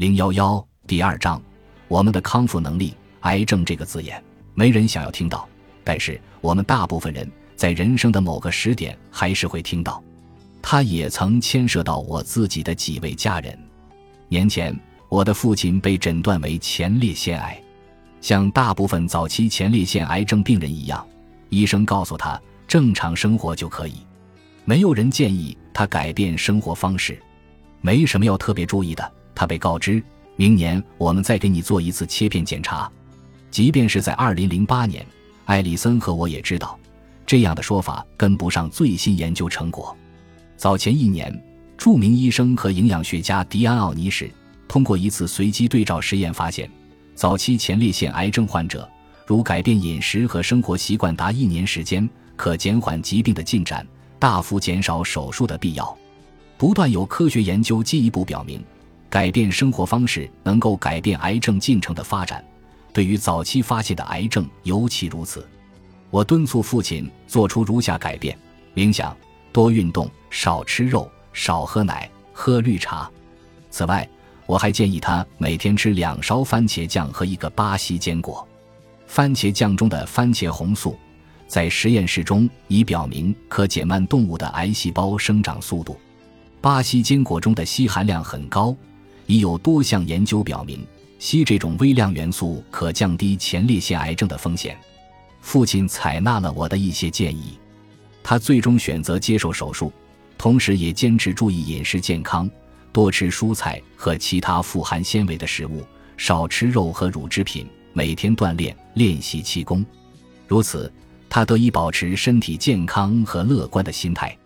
零幺幺第二章，我们的康复能力。癌症这个字眼，没人想要听到，但是我们大部分人在人生的某个时点还是会听到。它也曾牵涉到我自己的几位家人。年前，我的父亲被诊断为前列腺癌，像大部分早期前列腺癌症病人一样，医生告诉他正常生活就可以，没有人建议他改变生活方式，没什么要特别注意的。他被告知，明年我们再给你做一次切片检查。即便是在二零零八年，艾里森和我也知道，这样的说法跟不上最新研究成果。早前一年，著名医生和营养学家迪安奥尼什通过一次随机对照实验发现，早期前列腺癌症患者如改变饮食和生活习惯达一年时间，可减缓疾病的进展，大幅减少手术的必要。不断有科学研究进一步表明。改变生活方式能够改变癌症进程的发展，对于早期发现的癌症尤其如此。我敦促父亲做出如下改变：冥想、多运动、少吃肉、少喝奶、喝绿茶。此外，我还建议他每天吃两勺番茄酱和一个巴西坚果。番茄酱中的番茄红素，在实验室中已表明可减慢动物的癌细胞生长速度。巴西坚果中的硒含量很高。已有多项研究表明，硒这种微量元素可降低前列腺癌症的风险。父亲采纳了我的一些建议，他最终选择接受手术，同时也坚持注意饮食健康，多吃蔬菜和其他富含纤维的食物，少吃肉和乳制品，每天锻炼练习气功。如此，他得以保持身体健康和乐观的心态。